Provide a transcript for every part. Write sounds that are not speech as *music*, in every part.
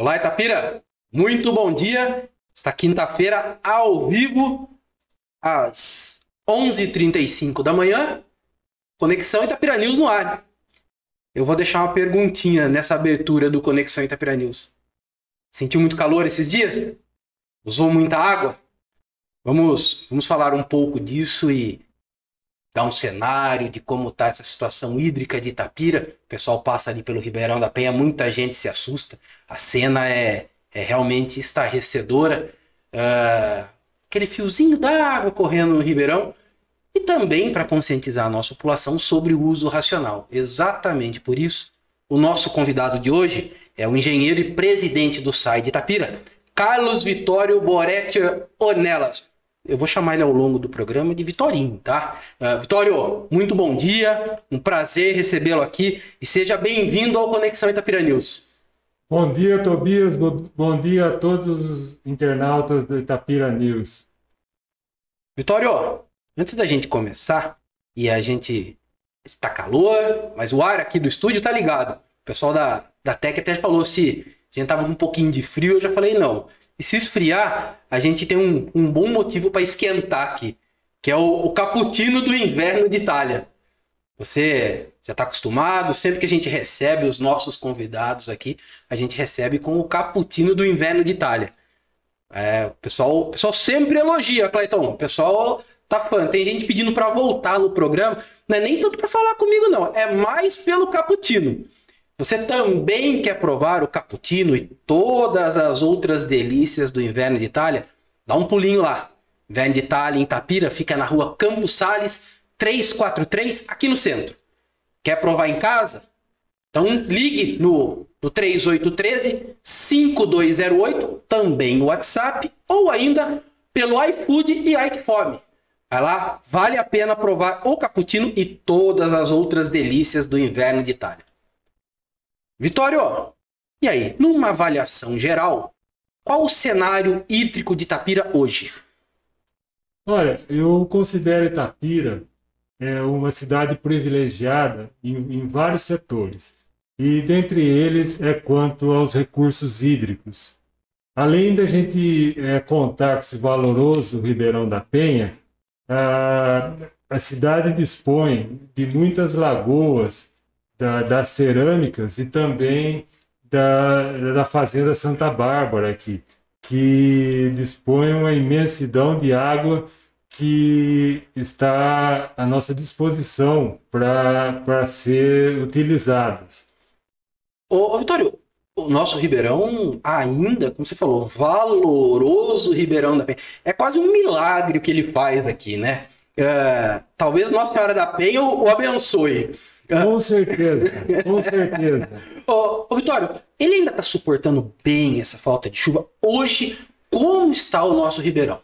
Olá, Itapira! Muito bom dia! Esta quinta-feira, ao vivo, às 11h35 da manhã, Conexão Itapira News no ar. Eu vou deixar uma perguntinha nessa abertura do Conexão Itapira News. Sentiu muito calor esses dias? Usou muita água? Vamos, vamos falar um pouco disso e dar um cenário de como está essa situação hídrica de Itapira. O pessoal passa ali pelo Ribeirão da Penha, muita gente se assusta. A cena é, é realmente estarrecedora. Uh, aquele fiozinho d'água correndo no Ribeirão. E também para conscientizar a nossa população sobre o uso racional. Exatamente por isso, o nosso convidado de hoje é o engenheiro e presidente do SAI de Itapira, Carlos Vitório Boretti Ornelas eu vou chamar ele ao longo do programa de Vitorinho, tá? Uh, Vitório, muito bom dia, um prazer recebê-lo aqui e seja bem-vindo ao Conexão Itapira News. Bom dia, Tobias, bom dia a todos os internautas do Itapira News. Vitório, antes da gente começar, e a gente está calor, mas o ar aqui do estúdio tá ligado. O pessoal da, da Tec até falou se a gente tava com um pouquinho de frio, eu já falei não. E se esfriar, a gente tem um, um bom motivo para esquentar aqui, que é o, o cappuccino do inverno de Itália. Você já está acostumado, sempre que a gente recebe os nossos convidados aqui, a gente recebe com o cappuccino do inverno de Itália. É, o, pessoal, o pessoal sempre elogia, Clayton. O pessoal tá fã. Tem gente pedindo para voltar no programa. Não é nem tanto para falar comigo, não. É mais pelo cappuccino. Você também quer provar o cappuccino e todas as outras delícias do inverno de Itália? Dá um pulinho lá. Inverno de Itália em Tapira fica na rua Campos Sales 343, aqui no centro. Quer provar em casa? Então ligue no, no 3813 5208, também no WhatsApp, ou ainda pelo iFood e iFome. Vai lá, vale a pena provar o cappuccino e todas as outras delícias do inverno de Itália. Vitório, e aí, numa avaliação geral, qual o cenário hídrico de Itapira hoje? Olha, eu considero Itapira é, uma cidade privilegiada em, em vários setores, e dentre eles é quanto aos recursos hídricos. Além da gente é, contar com esse valoroso Ribeirão da Penha, a, a cidade dispõe de muitas lagoas da, das cerâmicas e também da, da Fazenda Santa Bárbara aqui, que dispõe uma imensidão de água que está à nossa disposição para ser utilizadas. Ô, ô, Vitório, o nosso Ribeirão ainda, como você falou, valoroso Ribeirão da Penha. É quase um milagre o que ele faz aqui, né? É, talvez Nossa Senhora da Penha o, o abençoe. Com certeza, com certeza. ô, ô, Vitório, ele ainda está suportando bem essa falta de chuva. Hoje, como está o nosso Ribeirão?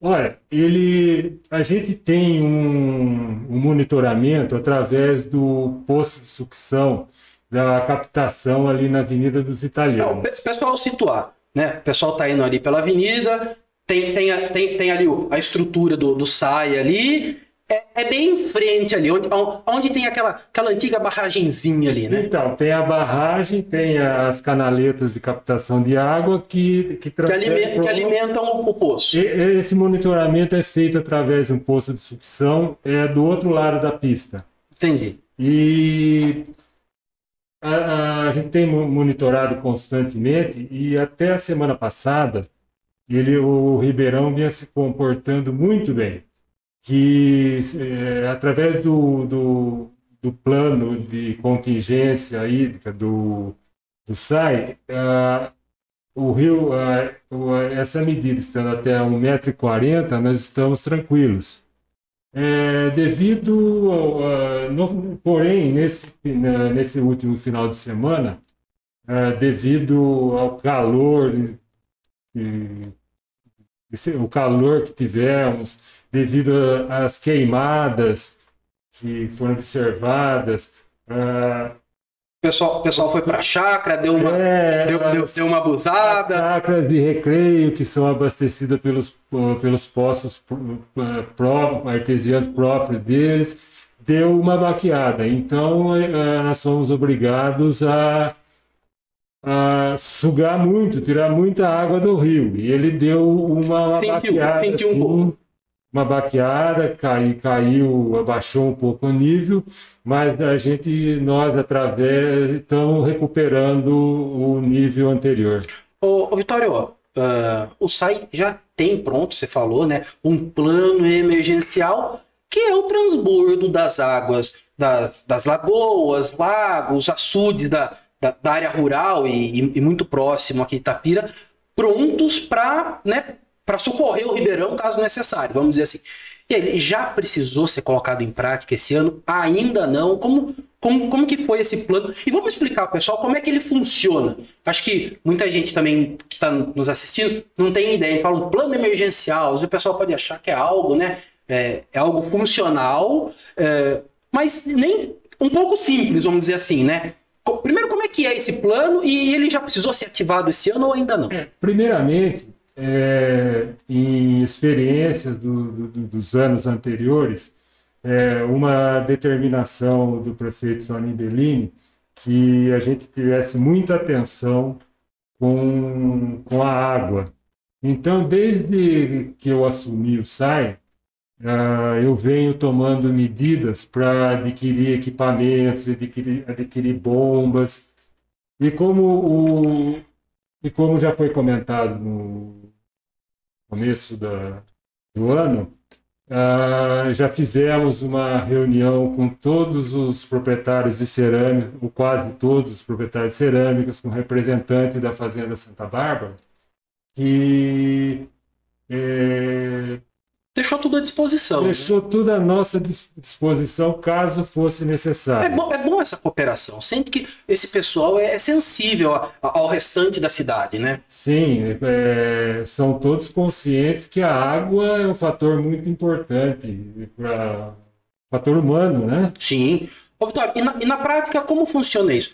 Olha, ele, a gente tem um, um monitoramento através do posto de sucção da captação ali na Avenida dos Italianos. Não, pessoal situar, né? O pessoal está indo ali pela avenida, tem, tem, tem, tem ali a estrutura do, do SAI ali, é, é, bem em frente ali, onde, onde tem aquela, aquela antiga barragenzinha ali, né? Então, tem a barragem, tem as canaletas de captação de água que que, que, aliment, que alimentam o poço. E, esse monitoramento é feito através de um poço de sucção é, do outro lado da pista. Entendi. E a, a, a gente tem monitorado constantemente e até a semana passada ele, o Ribeirão vinha se comportando muito bem que é, através do, do, do, plano de contingência hídrica do, do SAI, uh, o rio, uh, essa medida estando até 1,40m, nós estamos tranquilos. É, devido, uh, no, porém, nesse, nesse último final de semana, devido ao calor, o calor que tivemos, devido às queimadas que foram observadas. O pessoal, o pessoal foi para a chácara, deu uma, é, deu, deu, deu, uma abusada. Chácaras de recreio que são abastecidas pelos, pelos poços pró, artesianos próprios deles, deu uma baqueada. Então, uh, nós somos obrigados a, a sugar muito, tirar muita água do rio. E ele deu uma, uma Sentiu, baqueada, sentiu um assim, pouco. uma baqueada, cai, caiu, abaixou um pouco o nível, mas a gente, nós, através, estamos recuperando o nível anterior. Ô, ô Vitório, ó, ah, o SAI já tem pronto, você falou, né? Um plano emergencial que é o transbordo das águas das, das lagoas, lagos, açudes da, da, da área rural e, e- e muito próximo aqui de Itapira, prontos para né, socorrer o Ribeirão caso necessário, vamos dizer assim. E ele já precisou ser colocado em prática esse ano? Ainda não? Como, como, como que foi esse plano? E vamos explicar, pessoal, como é que ele funciona. Acho que muita gente também que está nos assistindo não tem ideia. Fala um plano emergencial, o pessoal pode achar que é algo, né? É, é algo funcional, é, mas nem um pouco simples, vamos dizer assim, né? Primeiro, como é que é esse plano e ele já precisou ser ativado esse ano ou ainda não? Primeiramente, é, em experiências do- do- do- dos anos anteriores, é, uma determinação do prefeito Toninho Bellini que a gente tivesse muita atenção com, com a água. Então, desde que eu assumi o SAI, ah, eu venho tomando medidas para adquirir equipamentos, adquirir, adquirir bombas. E como, o, e como já foi comentado no começo da, do ano, ah, já fizemos uma reunião com todos os proprietários de cerâmica, ou quase todos os proprietários de cerâmicas, com representante da Fazenda Santa Bárbara, que eh, Deixou tudo à disposição. né? deixou tudo à nossa dis- disposição caso fosse É necessário. bom, é bom essa cooperação. Sente que esse pessoal é sensível a- a- ao restante da cidade, né? Sim, é, são todos conscientes que a água é um fator muito importante para fator humano, né? Sim. Ô, Vitório, e na, e na prática, como funciona isso?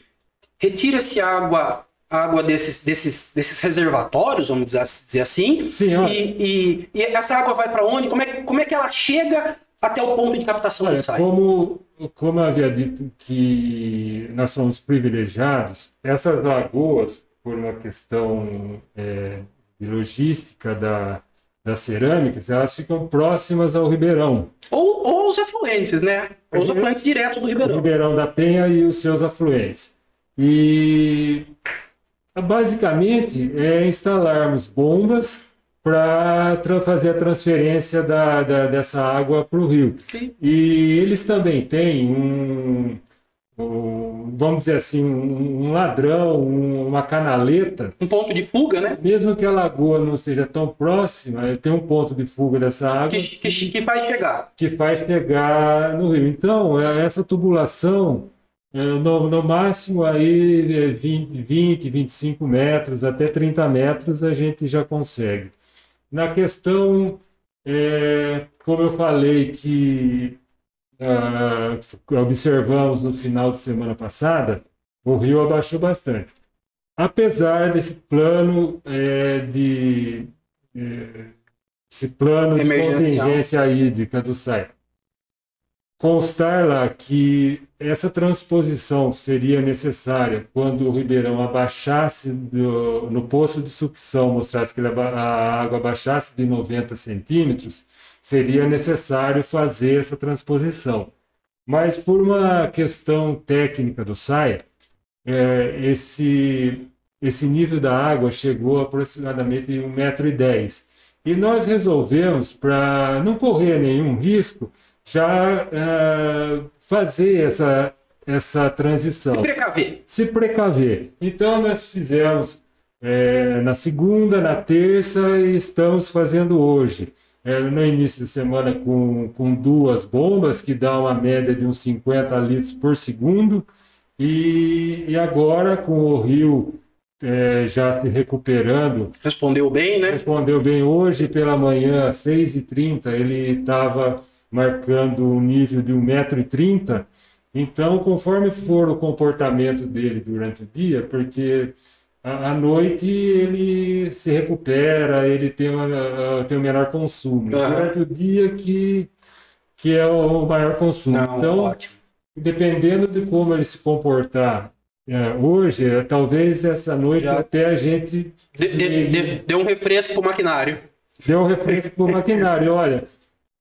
Retira-se água, água desses, desses, desses reservatórios, vamos dizer, assim, Sim, e, e- e essa água vai para onde? Como é, como é que ela chega até o ponto de captação olha, do SAI? como, como eu havia dito que nós somos privilegiados, essas lagoas, por uma questão é, de logística da, das cerâmicas, elas ficam próximas ao Ribeirão. Ou, ou os afluentes, né? Ou os Uhum. afluentes diretos do o Ribeirão. Ribeirão da Penha e os seus afluentes. E basicamente é instalarmos bombas para fazer a transferência da, da- dessa água para o rio. Sim. E eles também têm um, um, vamos dizer assim, um, um ladrão, um- uma canaleta. Um ponto de fuga, né? Mesmo que a lagoa não esteja tão próxima, tem um ponto de fuga dessa água Que, que, que faz chegar. que faz chegar no rio. Então, é, essa tubulação, no, no máximo aí é 20, 20, 25 metros, até 30 metros a gente já consegue. Na questão, é, como eu falei que ah, observamos no final de semana passada, o rio abaixou bastante. Apesar desse plano é, de é, esse plano de contingência hídrica do SAI. Constar lá que essa transposição seria necessária quando o Ribeirão abaixasse do- no poço de sucção, mostrasse que a água abaixasse de 90 centímetros, seria necessário fazer essa transposição. Mas por uma questão técnica do SAI, é, esse, esse nível da água chegou a aproximadamente 1,10m. E nós resolvemos, para não correr nenhum risco, já eh, fazer essa, essa Se transição precaver. se precaver. Então, nós fizemos eh, na segunda, na terça e estamos fazendo hoje. Eh, no início de semana, com, com duas bombas, que dá uma média de uns 50 litros por segundo, e, e agora, com o rio eh, já se recuperando, Respondeu bem, né? respondeu bem hoje pela manhã, às 6h30, ele estava marcando um nível de 1,30m. Então, conforme for o comportamento dele durante o dia, porque à noite ele se recupera, ele tem, uma, tem um menor consumo. Aham. Durante o dia que, que é o maior consumo. Não, então, ótimo. dependendo de como ele se comportar É, hoje, é, talvez essa noite Já. até a gente De- de- desligue- de- deu um refresco pro maquinário. deu um refresco para o maquinário. Olha,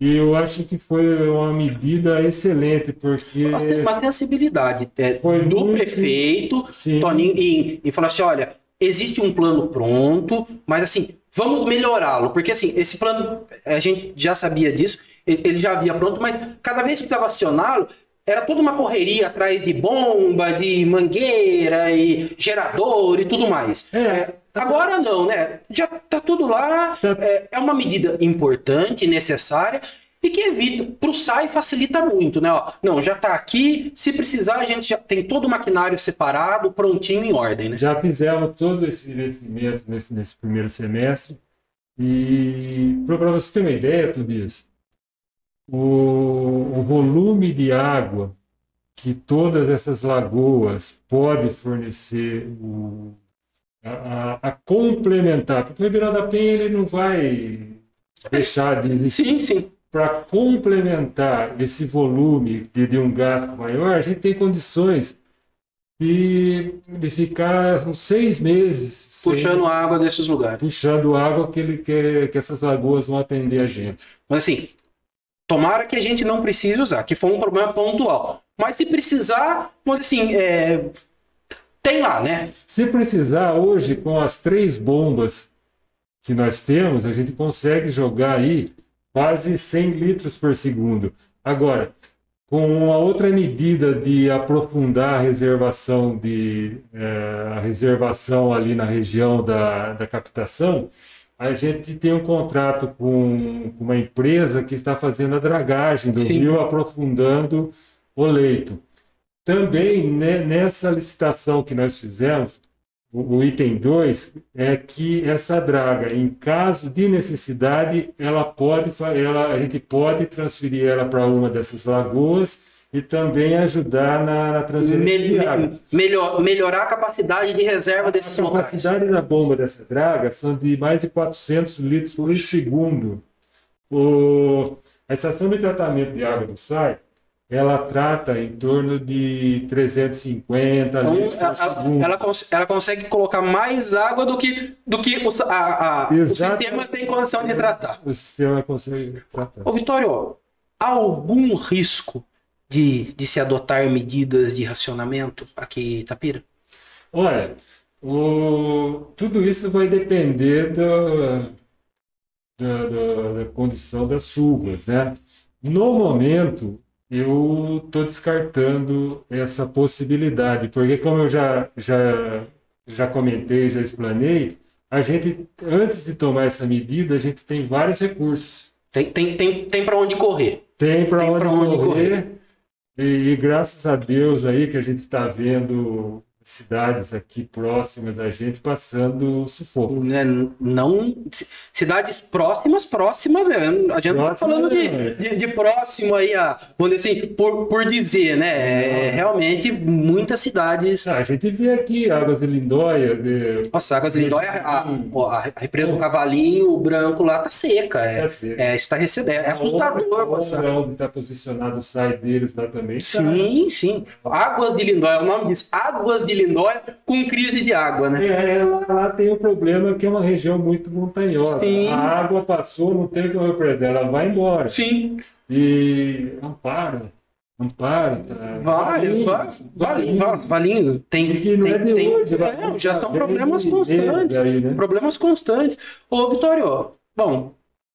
e eu acho que foi uma medida excelente, porque uma sensibilidade é, Foi do muito- prefeito, Sim. Toninho, e, e falar assim: olha, existe um plano pronto, mas assim, vamos melhorá-lo. Porque assim, esse plano, a gente já sabia disso, ele ele já havia pronto, mas cada vez que precisava acioná-lo, era toda uma correria atrás de bomba, de mangueira e gerador e tudo mais. É. É, agora não, né? Já tá tudo lá. Tá. É, é uma medida importante, necessária. E que evita, pro SAI facilita muito, né? Ó, não, já tá aqui, se precisar a gente já tem todo o maquinário separado, prontinho em ordem, né? já fizemos todo esse investimento nesse, nesse primeiro semestre. E para você ter uma ideia, Tobias, o, o volume de água que todas essas lagoas podem fornecer o, a, a- a complementar, porque o Ribeirão da Penha ele não vai deixar de existir. Sim, sim. Para complementar esse volume de, de um gasto maior, a gente tem condições de, de ficar uns seis meses sem- Puxando água desses lugares. puxando água que, ele, que, que essas lagoas vão atender a gente. Mas assim, tomara que a gente não precise usar, que foi um problema pontual. Mas se precisar, vamos assim, é, tem lá, né? Se precisar, hoje, com as três bombas que nós temos, a gente consegue jogar aí quase 100 litros por segundo. Agora, com a outra medida de aprofundar a reservação, de, eh, a reservação ali na região da, da captação, a gente tem um contrato com uma empresa que está fazendo a dragagem do Sim. rio, aprofundando o leito. Também né, nessa licitação que nós fizemos, o, o item 2 é que essa draga, em caso de necessidade, ela pode, ela, a gente pode transferir ela para uma dessas lagoas e também ajudar na, na transferência Me- de me- melhor, melhorar a capacidade de reserva desses A locais. capacidade da bomba dessa draga são de mais de 400 litros por segundo. O, a estação de tratamento de água do SAI, ela trata em torno de 350 Então, litros por ela, segundo. ela cons- ela consegue colocar mais água do que, do que o, a- a- o sistema tem condição de tratar. O sistema consegue tratar. Ô, Vitório, algum risco de, de se adotar medidas de racionamento aqui em Itapira? Olha, o- tudo isso vai depender da, da, da- da condição das chuvas, né? No momento, eu estou descartando essa possibilidade, porque como eu já, já, já comentei, já explanei, a gente, antes de tomar essa medida, a gente tem vários recursos. Tem, tem, tem, tem para onde correr. Tem para onde, onde correr. E, e graças a Deus aí que a gente está vendo cidades aqui próximas da gente passando sufoco. Né? Não. ci- Cidades próximas, próximas mesmo. A gente não tá falando de, né? de, de próximo aí, a, vamos dizer assim, por, por dizer, né? É, realmente muitas cidades. Ah, a gente vê aqui Águas de Lindóia, vê- Nossa, Águas de Lindóia, a, a, a represa do Cavalinho, o branco lá tá seca. É, Tá seca. é estarrecedor. É assustador passar. Onde está posicionado SAI deles lá também. tá. Sim, sim. Águas de Lindóia, o nome diz Águas de Lindóia com crise de água, né? É, lá, lá tem o problema que é uma região muito montanhosa. Sim. A água passou, não tem como representar, ela vai embora. Sim. E amparo, amparo, tá? Vale, vale, vale, vale, valinho. Tem, E que não tem, é de tem- hoje, é, vai- já são vem problemas constantes. aí, né? Problemas constantes. Ô, Vitório, bom,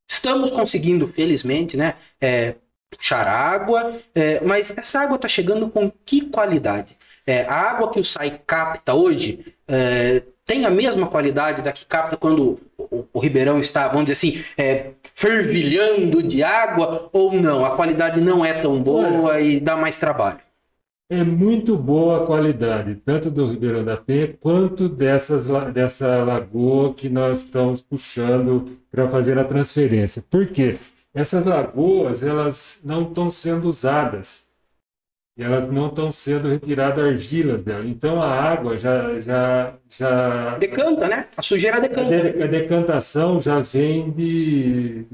estamos conseguindo, felizmente, né? É, puxar água, é, mas essa água está chegando com que qualidade? É, a água que o SAI capta hoje é, tem a mesma qualidade da que capta quando o, o Ribeirão está, vamos dizer assim, é, fervilhando de água ou não? A qualidade não é tão boa e dá mais trabalho. É muito boa a qualidade, tanto do Ribeirão da Penha quanto dessas, dessa lagoa que nós estamos puxando para fazer a transferência. Por quê? Essas lagoas elas não estão sendo usadas, elas não estão sendo retiradas argilas dela. Então a água já já já Decanta, né? A sujeira a, decanta. de- a decantação já vem de,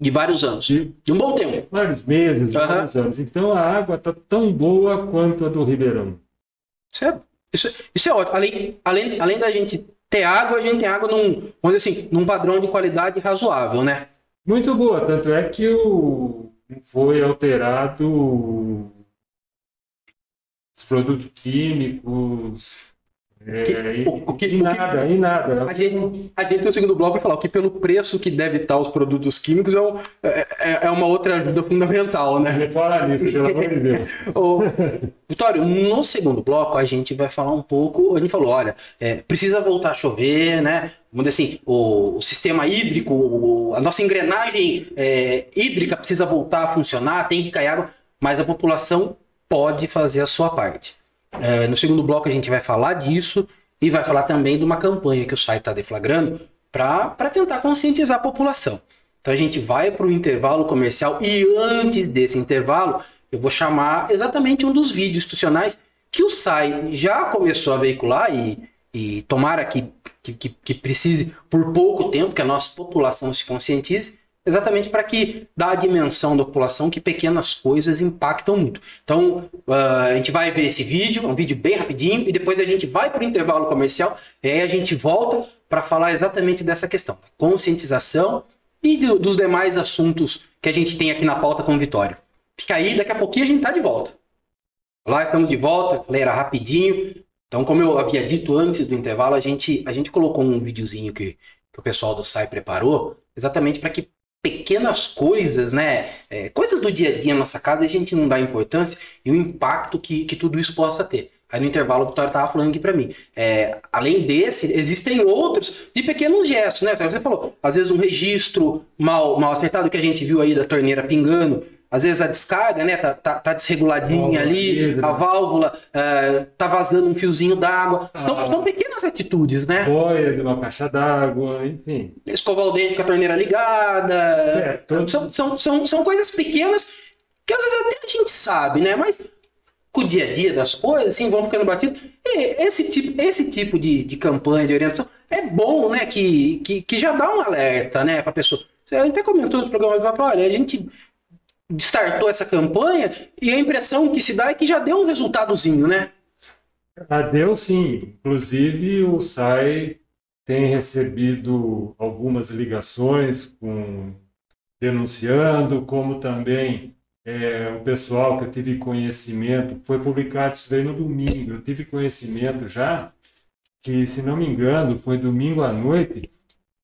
De vários anos. de De um bom tempo. vários meses, Aham. vários anos. Então a água está tão boa quanto a do Ribeirão. Isso é Isso, isso é ótimo. Além, além, além da gente ter água, a gente tem água num, vamos dizer assim, num padrão de qualidade razoável, né? Muito boa, tanto é que o, foi alterado os produtos químicos, é, o, o que, e nada, que, e nada. A gente, a gente no segundo bloco vai falar que pelo preço que deve estar os produtos químicos é, um, é, é, é uma outra ajuda fundamental, né? Me fala nisso, pelo amor de Deus. *laughs* Vitório, no segundo bloco a gente vai falar um pouco, a gente falou, olha, é, precisa voltar a chover, né? Vamos dizer assim, o, o sistema hídrico, o, a nossa engrenagem é, hídrica precisa voltar a funcionar, tem que cair água, mas a população pode fazer a sua parte. É, no segundo bloco a gente vai falar disso e vai falar também de uma campanha que o site está deflagrando para tentar conscientizar a população. Então a gente vai para o intervalo comercial e antes desse intervalo eu vou chamar exatamente um dos vídeos institucionais que o SAI já começou a veicular e, e tomara que, que, que precise por pouco tempo que a nossa população se conscientize exatamente para que dá a dimensão da população que pequenas coisas impactam muito. Então, uh, a gente vai ver esse vídeo, um vídeo bem rapidinho, e depois a gente vai para o intervalo comercial, e aí a gente volta para falar exatamente dessa questão, conscientização e do, dos demais assuntos que a gente tem aqui na pauta com o Vitório. Fica aí, daqui a pouquinho a gente está de volta. Lá estamos de volta, falei, era rapidinho. Então, como eu havia dito antes do intervalo, a gente, a gente colocou um videozinho que, que o pessoal do SAI preparou, exatamente para que pequenas coisas, né? É, coisas do dia a dia na nossa casa a gente não dá importância e o impacto que, que tudo isso possa ter. Aí no intervalo o Vitória estava falando aqui para mim. É, além desse, existem outros de pequenos gestos, né? Você falou, às vezes um registro mal, mal acertado que a gente viu aí da torneira pingando, às vezes a descarga, né, tá, tá, tá desreguladinha ali, a válvula uh, tá vazando um fiozinho d'água. São, ah, são pequenas atitudes, né? Boia de uma caixa d'água, enfim. Escovar o dente com a torneira ligada. É, todo... são, são, são, são coisas pequenas que às vezes até a gente sabe, né? Mas com o dia a dia das coisas, assim, vão ficando batidos. E esse tipo, esse tipo de, de campanha de orientação é bom, né? Que, que, que já dá um alerta, né, pra pessoa. Gente até comentou nos programas, olha, a gente startou essa campanha e a impressão que se dá é que já deu um resultadozinho, né? Ah, deu sim. Inclusive o SAI tem recebido algumas ligações com denunciando, como também é, o pessoal que eu tive conhecimento, foi publicado isso daí no domingo, eu tive conhecimento já, que se não me engano, foi domingo à noite,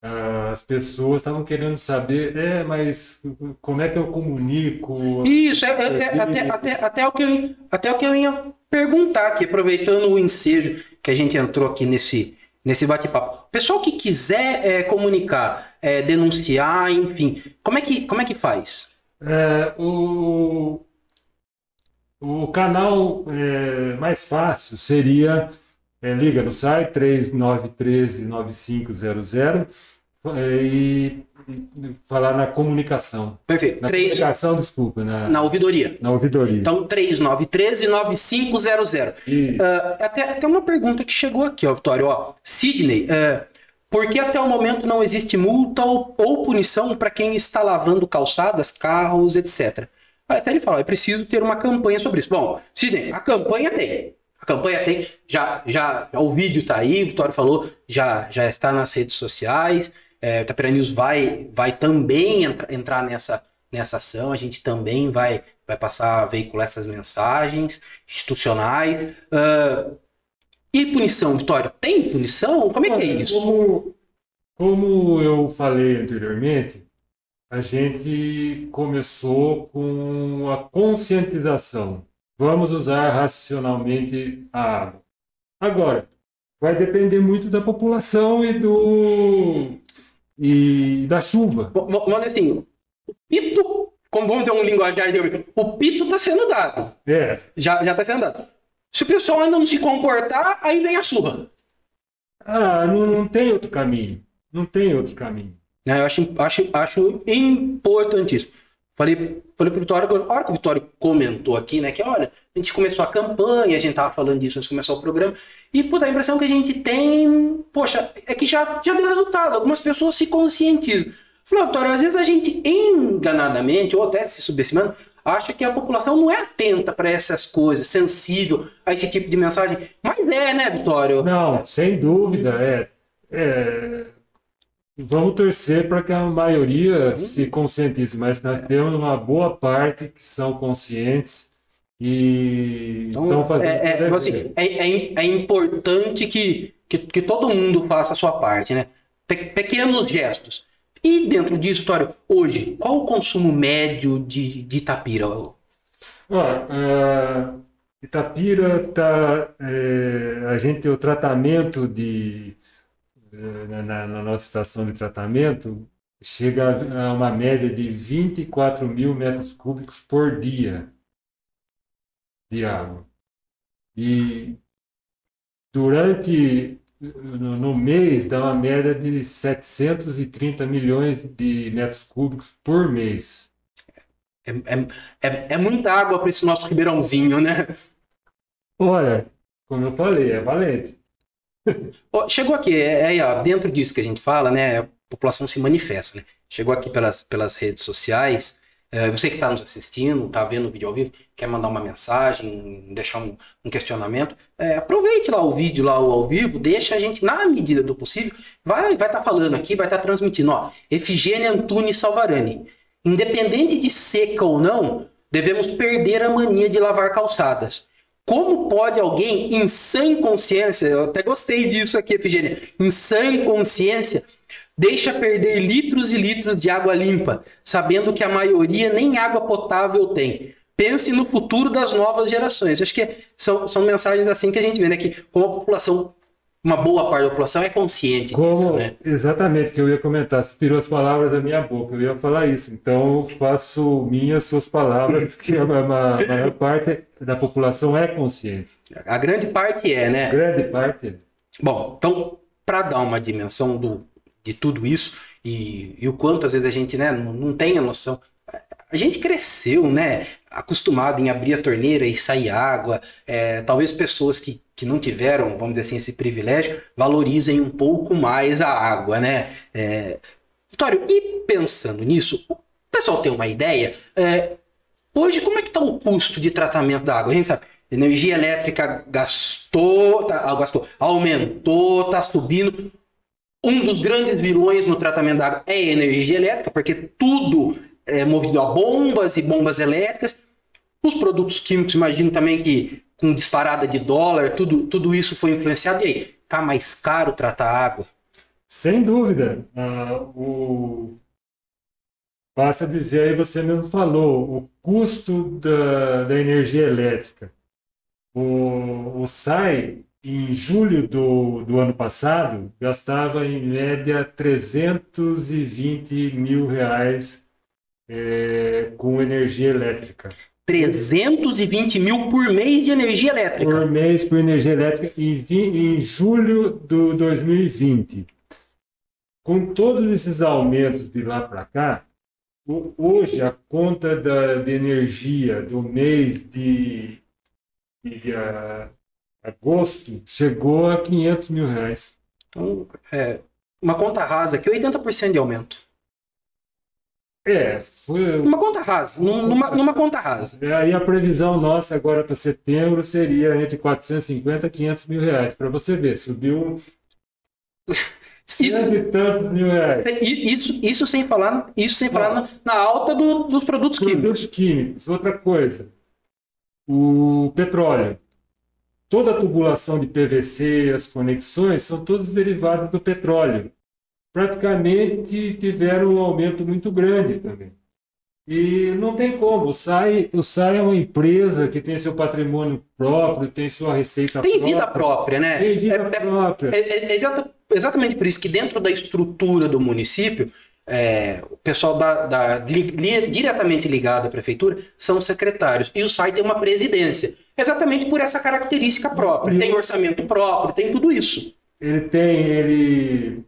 as pessoas estavam querendo saber, é, mas como é que eu comunico? Isso, é, é, até, até, até, o que eu, até o que eu ia perguntar aqui, aproveitando o ensejo que a gente entrou aqui nesse, nesse bate-papo. Pessoal que quiser é, comunicar, é, denunciar, enfim, como é que, como é que faz? É, o, o canal é, mais fácil seria é, liga no site 3913 9500 é, e, falar na comunicação. Perfeito. Na 3... comunicação, desculpa. Na, na ouvidoria. Na ouvidoria. Então, 3913-9500. Uh, até, até uma pergunta que chegou aqui, ó, Vitório. Ó, Sidney, uh, por que até o momento não existe multa ou, ou punição para quem está lavando calçadas, carros, etc? Até ele fala, é preciso ter uma campanha sobre isso. Bom, Sidney, a campanha tem. A campanha tem, já, já, o vídeo está aí, o Vitório falou, já, já está nas redes sociais. É, o Tapera News vai, vai também entra, entrar nessa, nessa ação, a gente também vai, vai passar a veicular essas mensagens institucionais. Uh, e punição, Vitória? Tem punição? Como é que é isso? Como, como eu falei anteriormente, a gente começou com a conscientização. Vamos usar racionalmente a água. Agora, vai depender muito da população e do e da chuva. Vamos assim, o pito, como vamos dizer um linguajar de o pito está sendo dado. É. Já está sendo dado. Se o pessoal ainda não se comportar, aí vem a chuva. Ah, não, não tem outro caminho. Não tem outro caminho. É, eu acho, acho, acho importantíssimo. Falei, falei pro Vitório, a hora que o Vitório comentou aqui, né, que olha, a gente começou a campanha, a gente tava falando disso antes de começar o programa, e puta, a impressão que a gente tem, poxa, é que já, já deu resultado, algumas pessoas se conscientizam. Falei, Vitório, às vezes a gente enganadamente, ou até se subestimando, acha que a população não é atenta para essas coisas, sensível a esse tipo de mensagem. Mas é, né, Vitório? Não, sem dúvida. É, é... Vamos torcer para que a maioria uhum. se conscientize, mas nós temos uma boa parte que são conscientes e então, estão fazendo. É, é, assim, é, é, é, importante que, que, que todo mundo faça a sua parte, né? Pe pequenos gestos. E dentro disso, Vitório, hoje, qual o consumo médio de, de Itapira? Olha, Itapira tá, é, a gente o tratamento de na, na, nossa estação de tratamento chega a uma média de 24 mil metros cúbicos por dia de água. E durante no, no mês dá uma média de 730 milhões de metros cúbicos por mês. É, é, é, é muita água para esse nosso ribeirãozinho, né? Olha, como eu falei, é valente. Chegou aqui, é, é, ó, dentro disso que a gente fala, né? A população se manifesta, né? Chegou aqui pelas, pelas redes sociais, é, você que está nos assistindo, está vendo o vídeo ao vivo, quer mandar uma mensagem, deixar um, um questionamento, é, aproveite lá o vídeo lá ao vivo, deixa a gente, na medida do possível, vai vai estar tá falando aqui, vai estar tá transmitindo. Ó, Efigênia Antunes Salvarani. Independente de seca ou não, devemos perder a mania de lavar calçadas. Como pode alguém em sã consciência, eu até gostei disso aqui, Efigênia, em sã consciência, Deixa perder litros e litros de água limpa, sabendo que a maioria nem água potável tem. Pense no futuro das novas gerações. Acho que são, são mensagens assim que a gente vê, né? Que como a população, uma boa parte da população é consciente. Como, né? Exatamente, que eu ia comentar. Você tirou as palavras da minha boca, eu ia falar isso. Então, eu faço minhas suas palavras, *laughs* que a, a maior parte da população é consciente. A grande parte é, né? A grande parte é. Bom, então, para dar uma dimensão do, de tudo isso e, e, o quanto às vezes a gente né, não, não tem a noção. A gente cresceu, né? Acostumado em abrir a torneira e sair água. É, talvez pessoas que, que não tiveram, vamos dizer assim, esse privilégio, valorizem um pouco mais a água, né? É, Vitório, e pensando nisso, o pessoal tem uma ideia. É, hoje, como é que está o custo de tratamento da água? A gente sabe, energia elétrica gastou, tá, gastou aumentou, está subindo. Um dos grandes vilões no tratamento da água é a energia elétrica, porque tudo é movido a bombas e bombas elétricas. Os produtos químicos, imagino também que com disparada de dólar, tudo, tudo isso foi influenciado. E aí, tá mais caro tratar água? Sem dúvida. Uh, o... Basta dizer aí, você mesmo falou, o custo da, da energia elétrica. O, o SAI em julho do, do ano passado, gastava em média 320 mil reais é, com energia elétrica. 320 mil por mês de energia elétrica. Por mês por energia elétrica em, em julho de 2020. Com todos esses aumentos de lá para cá, hoje a conta da, de energia do mês de, de, de agosto, chegou a 500 mil reais. Então, é, uma conta rasa aqui, 80% de aumento. É, foi. Uma conta rasa, numa, numa conta rasa. É, aí a previsão nossa agora para setembro seria entre 450 e 500 mil reais. Para você ver, subiu. E tantos mil reais. Isso, isso sem falar, isso sem falar na, na, alta do, dos produtos, produtos químicos. químicos. Outra coisa, o petróleo. Toda a tubulação de PVC, as conexões, são todos derivados do petróleo. Praticamente tiveram um aumento muito grande também. E não tem como. O SAI, o SAI é uma empresa que tem seu patrimônio próprio, tem sua receita tem própria. Tem vida própria, né? Tem vida é, própria. É, é, é, exatamente por isso que dentro da estrutura do município, é, o pessoal da, da li, li, diretamente ligado à prefeitura são secretários. E o SAI tem uma presidência. Exatamente por essa característica própria. E tem orçamento próprio, tem tudo isso. Ele tem, ele,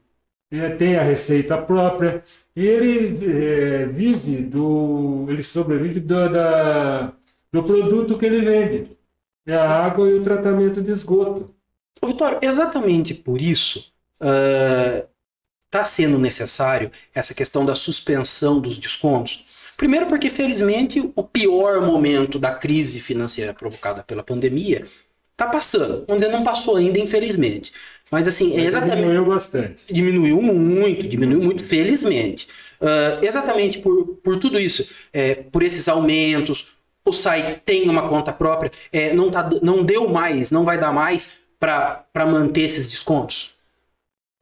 ele tem a receita própria e ele é, vive do. ele sobrevive do, da, do produto que ele vende. É a água e o tratamento de esgoto. Vitório, exatamente por isso. Uh, está sendo necessário essa questão da suspensão dos descontos? Primeiro, porque felizmente o pior momento da crise financeira provocada pela pandemia está passando, onde não passou ainda, infelizmente. Mas assim, é exatamente. Diminuiu bastante. Diminuiu muito, diminuiu muito, felizmente. Uh, exatamente por, por tudo isso, é, por esses aumentos, o SAI tem uma conta própria, é, não, tá, não deu mais, não vai dar mais para manter esses descontos?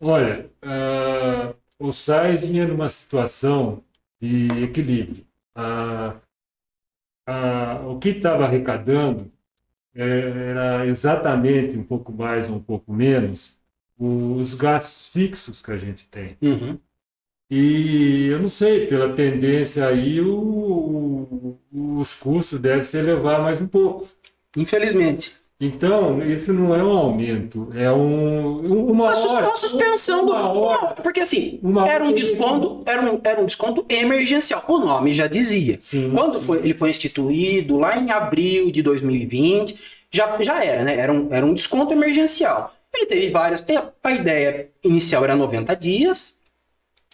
Olha, uh, o SAI vinha numa situação de equilíbrio. Uh, uh, o que estava arrecadando era exatamente um pouco mais ou um pouco menos os gastos fixos que a gente tem. Uhum. E eu não sei, pela tendência aí, o, o, os custos devem se elevar mais um pouco. Infelizmente. Então, isso não é um aumento, é um, uma, uma, hora, uma suspensão do. Uma porque assim, era um desconto, era um, era um desconto emergencial. O nome já dizia. Sim, Quando sim. Foi, ele foi instituído, lá em abril de 2020, já, já era, né? Era um, era um desconto emergencial. Ele teve várias. A ideia inicial era 90 dias,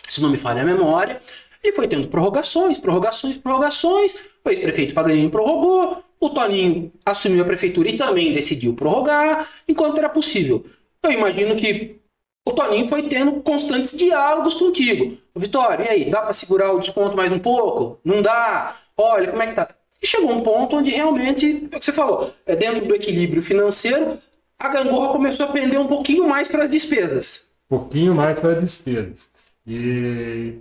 se não me falha a memória. Ele foi tendo prorrogações, prorrogações, prorrogações. O ex-prefeito Paganini prorrogou. O Toninho assumiu a prefeitura e também decidiu prorrogar enquanto era possível. Eu imagino que o Toninho foi tendo constantes diálogos contigo. Vitória, e aí, dá para segurar o desconto mais um pouco? Não dá? Olha, como é que tá? E chegou um ponto onde realmente, é o que você falou, é dentro do equilíbrio financeiro, a gangorra começou a pender um pouquinho mais para as despesas. Um pouquinho mais para as despesas. E,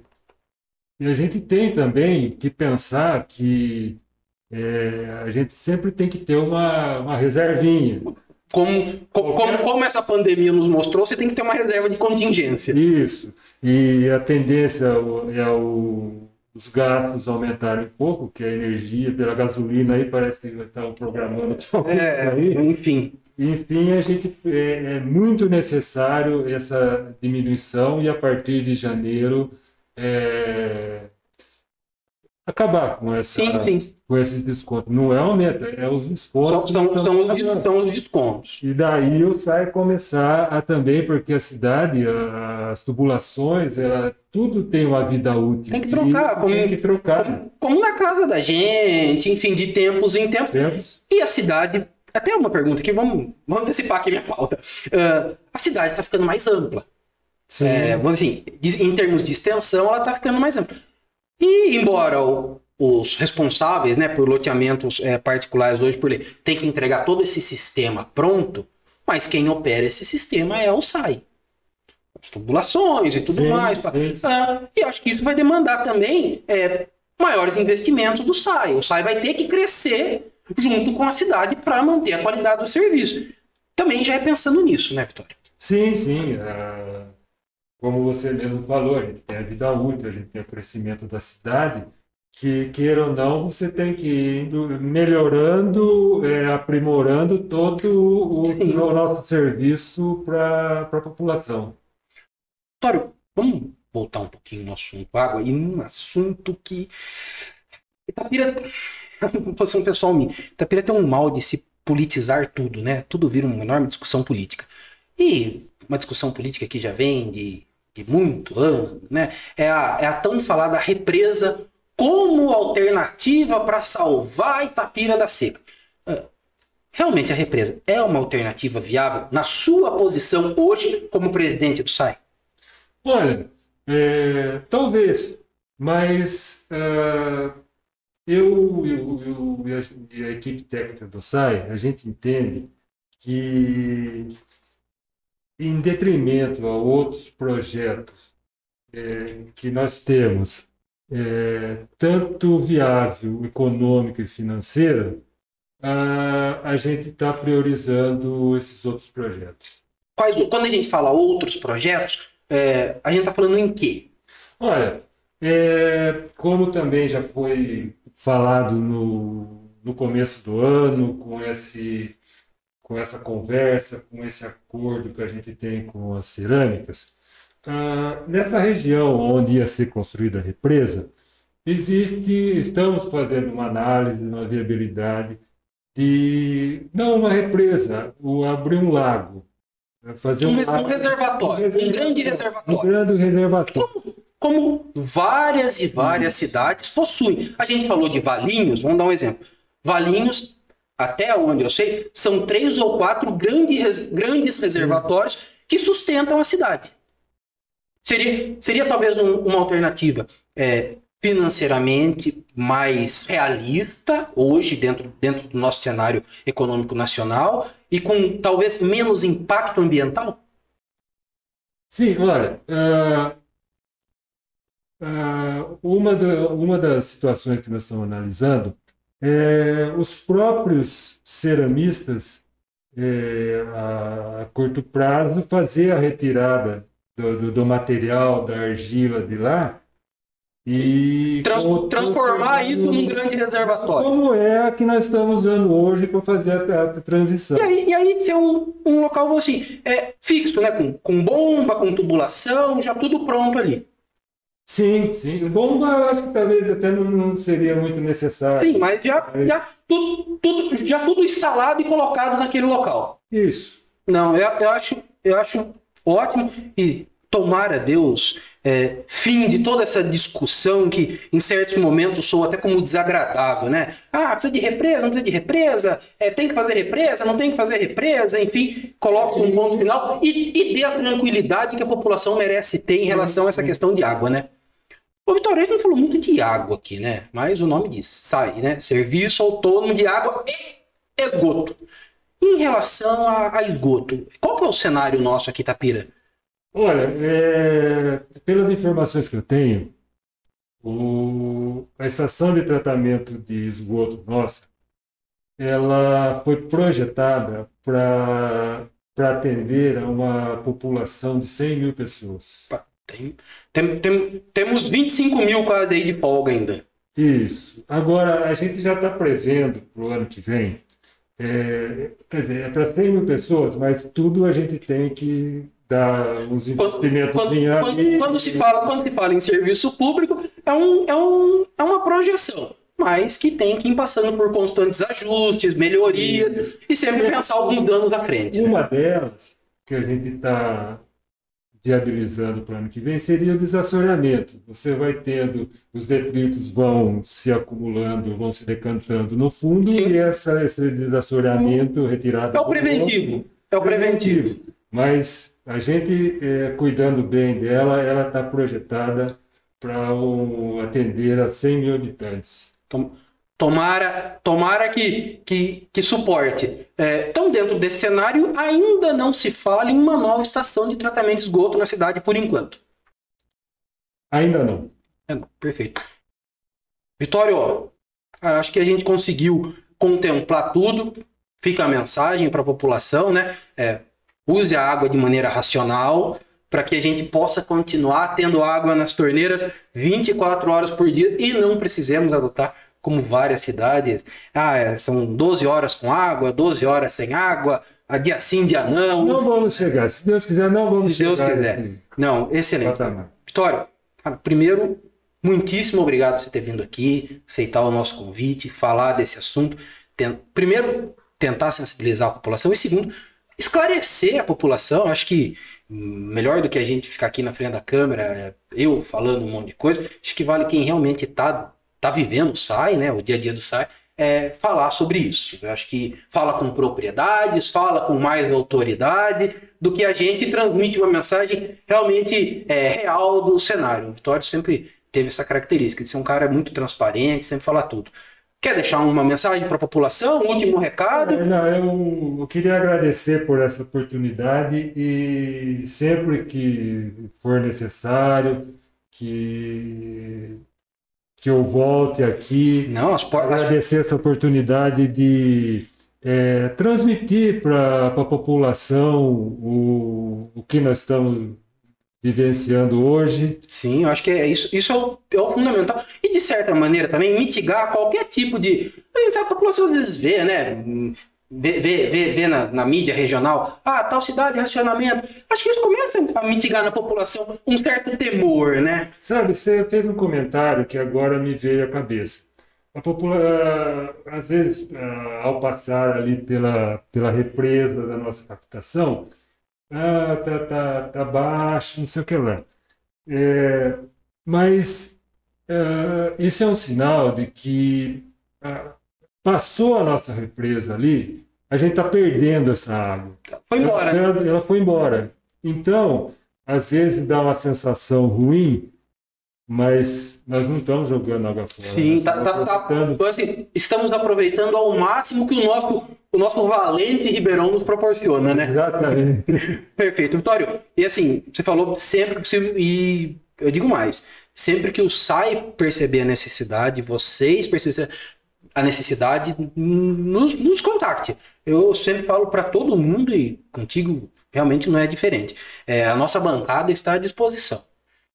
e a gente tem também que pensar que é, a gente sempre tem que ter uma, uma reservinha. Como, como, como, como, essa pandemia nos mostrou, você tem que ter uma reserva de contingência. Isso. E a tendência é o, os gastos aumentarem um pouco, que a energia pela gasolina aí parece que estão programando. É, aí. enfim. Enfim, a gente é, é, muito necessário essa diminuição e a partir de janeiro é, acabar com, essa, sim, sim. com esses descontos. Não é aumento, é os descontos. São, são, são, os, são os descontos. E daí o SAI começar a também, porque a cidade, as tubulações, ela, tudo tem uma vida útil. Tem que trocar. Como, tem que trocar. Como, como, na casa da gente, enfim, de tempos em tempos. tempos. E a cidade, até uma pergunta aqui, vamos, vamos antecipar aqui minha pauta. Uh, a cidade está ficando mais ampla. É, assim, em termos de extensão, ela está ficando mais ampla. E embora o, os responsáveis né, por loteamentos é, particulares hoje por lei tem que entregar todo esse sistema pronto, mas quem opera esse sistema é o SAI. As tubulações e tudo sim, mais. Sim, sim. Ah, e acho que isso vai demandar também é, maiores investimentos do SAI. O SAI vai ter que crescer junto com a cidade para manter a qualidade do serviço. Também já é pensando nisso, né, Vitória? Sim, sim. Uh como você mesmo falou, a gente tem a vida útil, a gente tem o crescimento da cidade, que, queira ou não, você tem que ir indo, melhorando, é, aprimorando todo o, o nosso serviço para a população. Tório, vamos voltar um pouquinho no assunto água e num assunto que Itapira, *laughs* posição pessoal minha, Itapira tem um mal de se politizar tudo, né? Tudo vira uma enorme discussão política. E uma discussão política que já vem de de muito ano, né? É a, é a tão falada represa como alternativa para salvar Itapira da seca. É, realmente a represa é uma alternativa viável na sua posição hoje como presidente do SAI? Olha, é, talvez, mas uh, eu, eu, eu, e a equipe técnica do SAI, a gente entende que em detrimento a outros projetos é, que nós temos, é, tanto viável, econômico e financeira, a, a gente está priorizando esses outros projetos. Quais, quando a gente fala outros projetos, é, a gente está falando em quê? Olha, é, como também já foi falado no, no começo do ano, com esse com essa conversa, com esse acordo que a gente tem com as cerâmicas, ah, nessa região onde ia ser construída a represa, existe, estamos fazendo uma análise, uma viabilidade de não uma represa, o abrir um lago fazer Um, um, res- um reservatório, um grande um reservatório. grande reservatório. como várias e várias cidades possuem. A gente falou de Valinhos, vamos dar um exemplo. Valinhos, até onde eu sei, são três ou quatro grandes, grandes reservatórios que sustentam a cidade. Seria, seria talvez um- uma alternativa é, financeiramente mais realista hoje dentro, dentro do nosso cenário econômico nacional e com talvez menos impacto ambiental? Sim, olha, ah, ah, uma, da- uma das situações que nós estamos analisando é os próprios ceramistas, é, a, a curto prazo, fazer a retirada do, do- do material, da argila de lá e Trans- co- transformar isso num grande reservatório. como é a que nós estamos usando hoje para fazer a, a transição. E aí, e aí ser um, um local assim, é, fixo, né? Com, com bomba, com tubulação, já tudo pronto ali. Sim, sim. Bomba, eu acho que talvez até não, não seria muito necessário. Sim, mas já, já, tudo, tudo, já tudo instalado e colocado naquele local. Isso. Não, eu, eu, acho, eu acho ótimo e tomara Deus é, fim de toda essa discussão que em certos momentos soa até como desagradável, né? Ah, precisa de represa, não precisa de represa, é, tem que fazer represa, não tem que fazer represa, enfim, coloque um ponto final e, e dê a tranquilidade que a população merece ter em relação a essa questão de água, né? O gente não falou muito de água aqui, né? Mas o nome diz, sai, né? Serviço autônomo de água e esgoto. Em relação a, a esgoto, qual que é o cenário nosso aqui, Tapira? Olha, é, pelas informações que eu tenho, o- a estação de tratamento de esgoto nossa, ela foi projetada para para atender a uma população de 100 mil pessoas. Tem, tem- tem- temos 25 mil quase aí de folga ainda. Isso. Agora, a gente já está prevendo para o ano que vem, é, quer dizer, é para 100 mil pessoas, mas tudo a gente tem que dar uns investimentos Quando, ali. quando- quando se fala, quando se fala em serviço público, é, um, é, um, é uma projeção, mas que tem que ir passando por constantes ajustes, melhorias e sempre pensar alguns anos à frente. né? Uma delas, que a gente está viabilizando para o ano que vem, seria o desassoreamento. Você vai tendo, os detritos vão se acumulando, vão se decantando no fundo, Sim. e essa, esse desassoreamento retirado É o do preventivo. É o preventivo. Mas a gente, eh, cuidando bem dela, ela está projetada para atender a 100 mil habitantes. Tom- Tomara, tomara que, que, que suporte. É, então, dentro desse cenário, ainda não se fala em uma nova estação de tratamento de esgoto na cidade por enquanto. Ainda não. É, não, perfeito. Vitório, acho que a gente conseguiu contemplar tudo. Fica a mensagem para a população, né? É, use a água de maneira racional para que a gente possa continuar tendo água nas torneiras 24 horas por dia e não precisemos adotar como várias cidades. Ah, é, são 12 horas com água, 12 horas sem água, a dia sim, dia não. Não vamos chegar. Se Deus quiser, não vamos Se Deus chegar. quiser. nesse Não, excelente. patamar. Vitório, cara, primeiro, muitíssimo obrigado por você ter vindo aqui, aceitar o nosso convite, falar desse assunto. Primeiro, tentar sensibilizar a população, e segundo, esclarecer a população. Acho que melhor do que a gente ficar aqui na frente da câmera, eu falando um monte de coisa, acho que vale quem realmente está tá vivendo o SAI, né, o dia a dia do SAI, é, falar sobre isso. Eu acho que fala com propriedades, fala com mais autoridade do que a gente transmite uma mensagem realmente é, real do cenário. O Vitório sempre teve essa característica de ser um cara muito transparente, sempre falar tudo. Quer deixar uma mensagem para a população? Um último recado? É, não, eu, eu queria agradecer por essa oportunidade e sempre que for necessário que, que eu volte aqui, Não, as portas. agradecer essa oportunidade de é, transmitir para a população o, o que nós estamos vivenciando hoje. Sim, eu acho que é isso, isso é o, é o fundamental. E de certa maneira também mitigar qualquer tipo de. A gente sabe, a população às vezes vê, né? Vê, vê, vê, vê na, na mídia regional, ah, tal cidade, racionamento. Acho que isso começa a mitigar na população um certo temor, né? Sabe, você fez um comentário que agora me veio à cabeça. A popula... Às vezes, ah, ao passar ali pela, pela represa da nossa captação, ah, tá, tá, tá baixo, não sei o que lá. É, mas uh, isso é um sinal de que passou a nossa represa ali, a gente está perdendo essa água. Foi embora. Ela, ela, foi embora. Então, às vezes dá uma sensação ruim, mas nós não estamos jogando água fora. Sim, tá, tá, tá, então, assim, estamos aproveitando ao máximo que o nosso, o nosso valente Ribeirão nos proporciona, né? Exatamente. *laughs* Perfeito. Vitório, e assim, você falou sempre que possível, e eu digo mais, sempre que o SAI perceber a necessidade, vocês perceberem a necessidade, nos, nos contacte. Eu sempre falo para todo mundo e contigo realmente não é diferente. É, a nossa bancada está à disposição.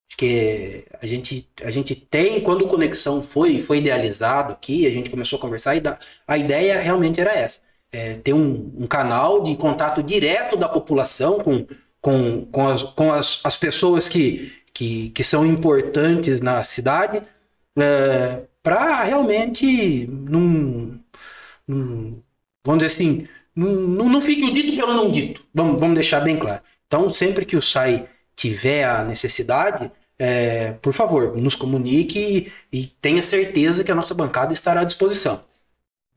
Acho que a gente, a gente tem, quando Conexão foi, foi idealizado aqui, a gente começou a conversar, e a ideia realmente era essa. É, ter um, um, canal de contato direto da população com, com, com, as, com as, as pessoas que, que, que são importantes na cidade, é, para realmente não, vamos dizer assim, não, não, fique o dito pelo não dito. Vamos, vamos deixar bem claro. Então, sempre que o SAI tiver a necessidade, é, por favor, nos comunique e, e, tenha certeza que a nossa bancada estará à disposição.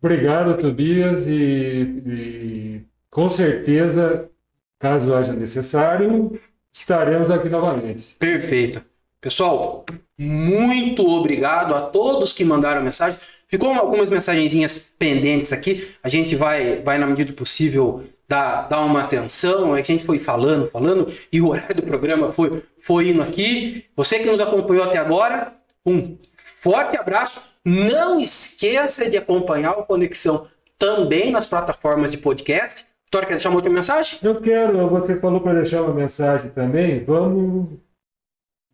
Obrigado, Tobias, e, e com certeza, caso haja necessário, estaremos aqui novamente. Perfeito. Pessoal, muito obrigado a todos que mandaram mensagem. Ficou algumas mensagenzinhas pendentes aqui. A gente vai, vai na medida do possível, dar, dar uma atenção. É a gente foi falando, falando, e o horário do programa foi, foi indo aqui. Você que nos acompanhou até agora, um forte abraço. Não esqueça de acompanhar o Conexão também nas plataformas de podcast. Vitória, quer deixar uma outra mensagem? Eu quero. Você falou para deixar uma mensagem também. Vamos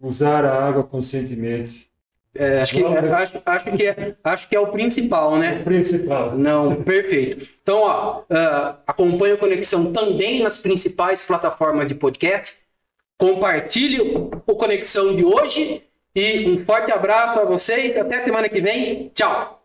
usar a água conscientemente. É, acho, que, acho, acho, que é, acho que é o principal, né? O principal. Não, perfeito. Então, ó, uh, acompanhe a Conexão também nas principais plataformas de podcast. Compartilhe o Conexão de hoje. E um forte abraço a vocês. Até semana que vem. Tchau.